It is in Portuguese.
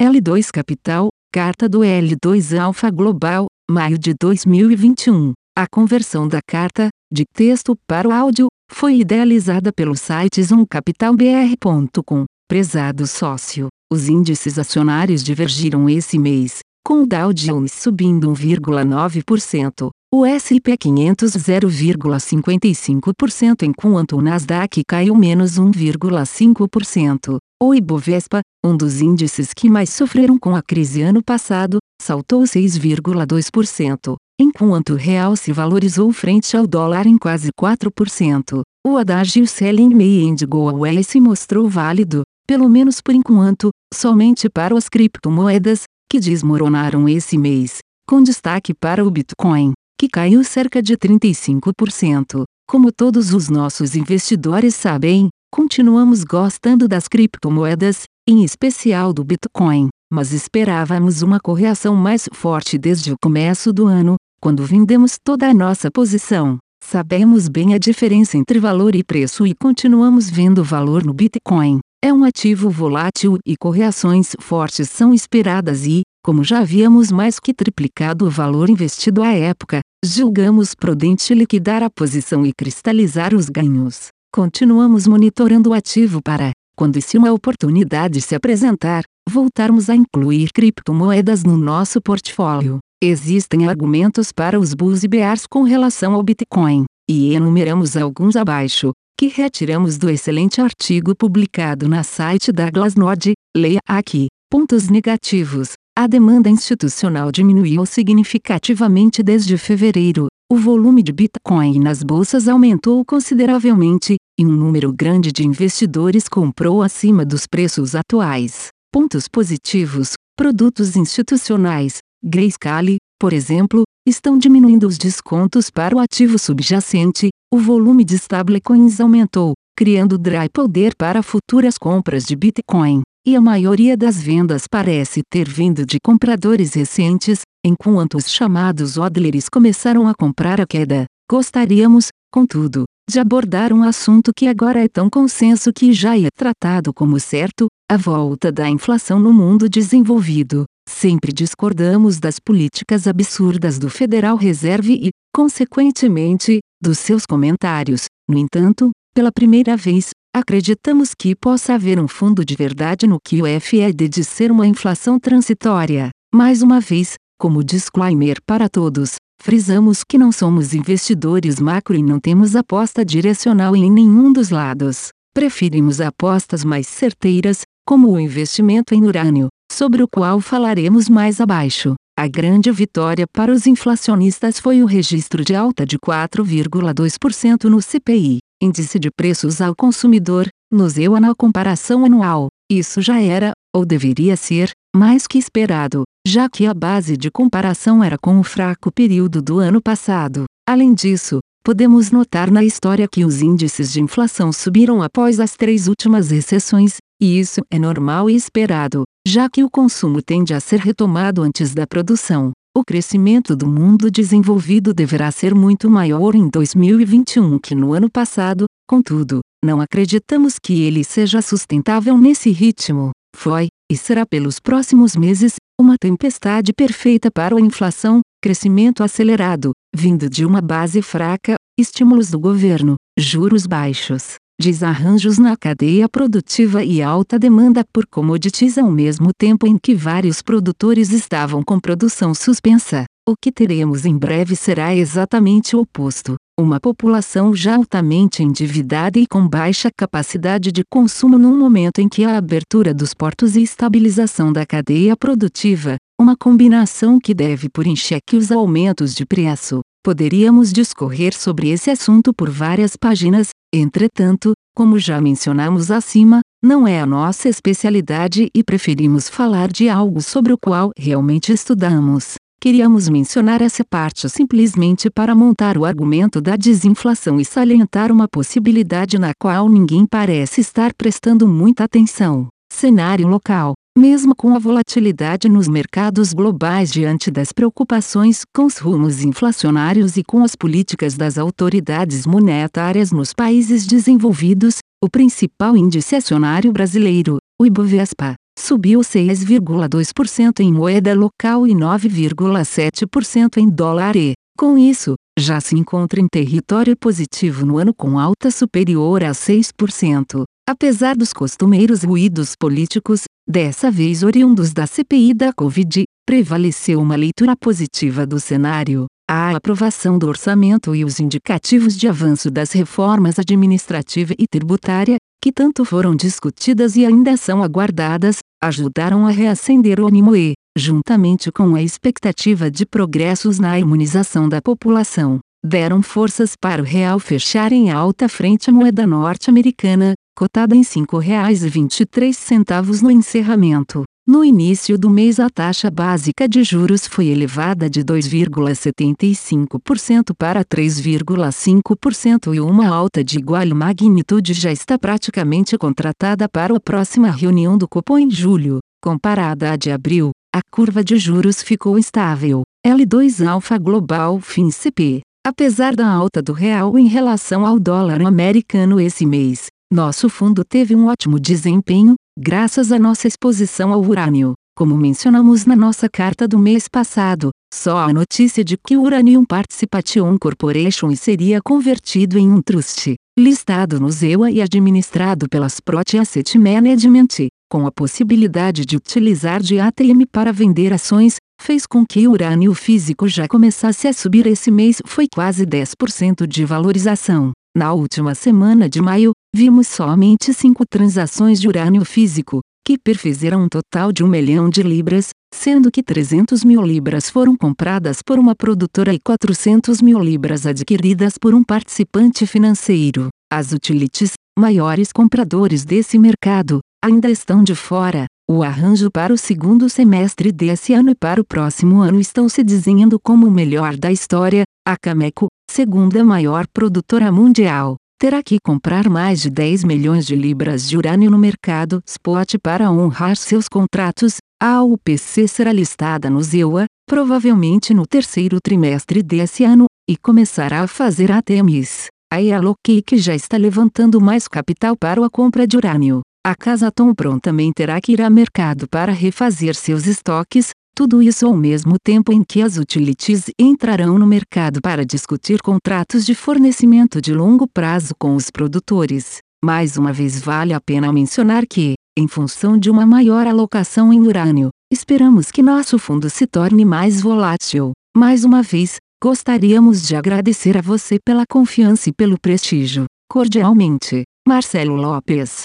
L2 Capital, carta do L2 Alpha Global, maio de 2021. A conversão da carta, de texto para o áudio, foi idealizada pelo site zoomcapitalbr.com. Prezado sócio, os índices acionários divergiram esse mês, com o Dow Jones subindo 1,9%, o S&P 500 0,55% enquanto o Nasdaq caiu menos 1,5%. O Ibovespa, um dos índices que mais sofreram com a crise ano passado, saltou 6,2%, enquanto o real se valorizou frente ao dólar em quase 4%. O adágio Selling May and Go Away se mostrou válido, pelo menos por enquanto, somente para as criptomoedas, que desmoronaram esse mês, com destaque para o Bitcoin, que caiu cerca de 35%. Como todos os nossos investidores sabem, continuamos gostando das criptomoedas, em especial do Bitcoin, mas esperávamos uma correção mais forte desde o começo do ano, quando vendemos toda a nossa posição. Sabemos bem a diferença entre valor e preço e continuamos vendo valor no Bitcoin. É um ativo volátil e correções fortes são esperadas e, como já havíamos mais que triplicado o valor investido à época, julgamos prudente liquidar a posição e cristalizar os ganhos. Continuamos monitorando o ativo para, quando se uma oportunidade se apresentar, voltarmos a incluir criptomoedas no nosso portfólio. Existem argumentos para os bulls e bears com relação ao Bitcoin, e enumeramos alguns abaixo, que retiramos do excelente artigo publicado na site da Glassnode, leia aqui. Pontos negativos. A demanda institucional diminuiu significativamente desde fevereiro, o volume de Bitcoin nas bolsas aumentou consideravelmente, e um número grande de investidores comprou acima dos preços atuais. Pontos positivos: produtos institucionais, Grayscale, por exemplo, estão diminuindo os descontos para o ativo subjacente, o volume de stablecoins aumentou, criando dry poder para futuras compras de Bitcoin e a maioria das vendas parece ter vindo de compradores recentes, enquanto os chamados hodlers começaram a comprar a queda. Gostaríamos, contudo, de abordar um assunto que agora é tão consenso que já é tratado como certo, a volta da inflação no mundo desenvolvido. Sempre discordamos das políticas absurdas do Federal Reserve e, consequentemente, dos seus comentários. No entanto, pela primeira vez, acreditamos que possa haver um fundo de verdade no que o FED de ser uma inflação transitória. Mais uma vez, como disclaimer para todos, frisamos que não somos investidores macro e não temos aposta direcional em nenhum dos lados. Preferimos apostas mais certeiras, como o investimento em urânio, sobre o qual falaremos mais abaixo. A grande vitória para os inflacionistas foi o registro de alta de 4,2% no CPI, índice de preços ao consumidor, no ZEUA na comparação anual. Isso já era, ou deveria ser, mais que esperado, já que a base de comparação era com o fraco período do ano passado. Além disso, podemos notar na história que os índices de inflação subiram após as três últimas recessões, e isso é normal e esperado, já que o consumo tende a ser retomado antes da produção. O crescimento do mundo desenvolvido deverá ser muito maior em 2021 que no ano passado, contudo, não acreditamos que ele seja sustentável nesse ritmo. Foi, e será pelos próximos meses, uma tempestade perfeita para a inflação, crescimento acelerado, vindo de uma base fraca, estímulos do governo, juros baixos, desarranjos na cadeia produtiva e alta demanda por commodities ao mesmo tempo em que vários produtores estavam com produção suspensa. O que teremos em breve será exatamente o oposto: uma população já altamente endividada e com baixa capacidade de consumo num momento em que a abertura dos portos e estabilização da cadeia produtiva, uma combinação que deve pôr em xeque os aumentos de preço. Poderíamos discorrer sobre esse assunto por várias páginas, entretanto, como já mencionamos acima, não é a nossa especialidade e preferimos falar de algo sobre o qual realmente estudamos. Queríamos mencionar essa parte simplesmente para montar o argumento da desinflação e salientar uma possibilidade na qual ninguém parece estar prestando muita atenção. Cenário local. Mesmo com a volatilidade nos mercados globais diante das preocupações com os rumos inflacionários e com as políticas das autoridades monetárias nos países desenvolvidos, o principal índice acionário brasileiro, o Ibovespa, subiu 6,2% em moeda local e 9,7% em dólar e, com isso, já se encontra em território positivo no ano com alta superior a 6%. Apesar dos costumeiros ruídos políticos, dessa vez oriundos da CPI da Covid, prevaleceu uma leitura positiva do cenário. A aprovação do orçamento e os indicativos de avanço das reformas administrativa e tributária, que tanto foram discutidas e ainda são aguardadas, ajudaram a reacender o ânimo e, juntamente com a expectativa de progressos na imunização da população, deram forças para o real fechar em alta frente à moeda norte-americana, cotada em R$ 5,23 no encerramento. No início do mês a taxa básica de juros foi elevada de 2,75% para 3,5% e uma alta de igual magnitude já está praticamente contratada para a próxima reunião do Copom em julho. Comparada à de abril, a curva de juros ficou estável. L2 Alfa Global FinCP. Apesar da alta do real em relação ao dólar americano esse mês, nosso fundo teve um ótimo desempenho, graças à nossa exposição ao urânio. Como mencionamos na nossa carta do mês passado, só a notícia de que o Uranium Participation Corporation seria convertido em um trust, listado no ZEWA e administrado pelas Prote Asset Management, com a possibilidade de utilizar de ATM para vender ações, fez com que o urânio físico já começasse a subir esse mês foi quase 10% de valorização. Na última semana de maio, vimos somente cinco transações de urânio físico, que perfizeram um total de 1 milhão de libras, sendo que 300 mil libras foram compradas por uma produtora e 400 mil libras adquiridas por um participante financeiro. As utilities, maiores compradores desse mercado, ainda estão de fora. O arranjo para o segundo semestre desse ano e para o próximo ano estão se desenhando como o melhor da história. A Cameco, segunda maior produtora mundial, terá que comprar mais de 10 milhões de libras de urânio no mercado spot para honrar seus contratos. A UPC será listada no ZEUA, provavelmente no terceiro trimestre desse ano, e começará a fazer ATMs. A Yellowcake já está levantando mais capital para a compra de urânio. A Casa Tompron também terá que ir ao mercado para refazer seus estoques, tudo isso ao mesmo tempo em que as utilities entrarão no mercado para discutir contratos de fornecimento de longo prazo com os produtores. Mais uma vez vale a pena mencionar que, em função de uma maior alocação em urânio, esperamos que nosso fundo se torne mais volátil. Mais uma vez, gostaríamos de agradecer a você pela confiança e pelo prestígio. Cordialmente, Marcelo Lopes,